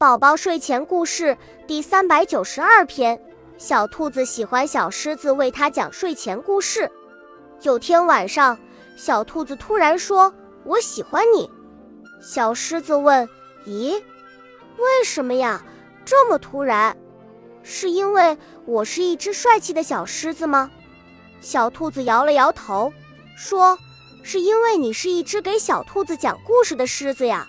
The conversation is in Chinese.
宝宝睡前故事第三百九十二篇：小兔子喜欢小狮子为它讲睡前故事。有天晚上，小兔子突然说：“我喜欢你。”小狮子问：“咦，为什么呀？这么突然？是因为我是一只帅气的小狮子吗？”小兔子摇了摇头，说：“是因为你是一只给小兔子讲故事的狮子呀。”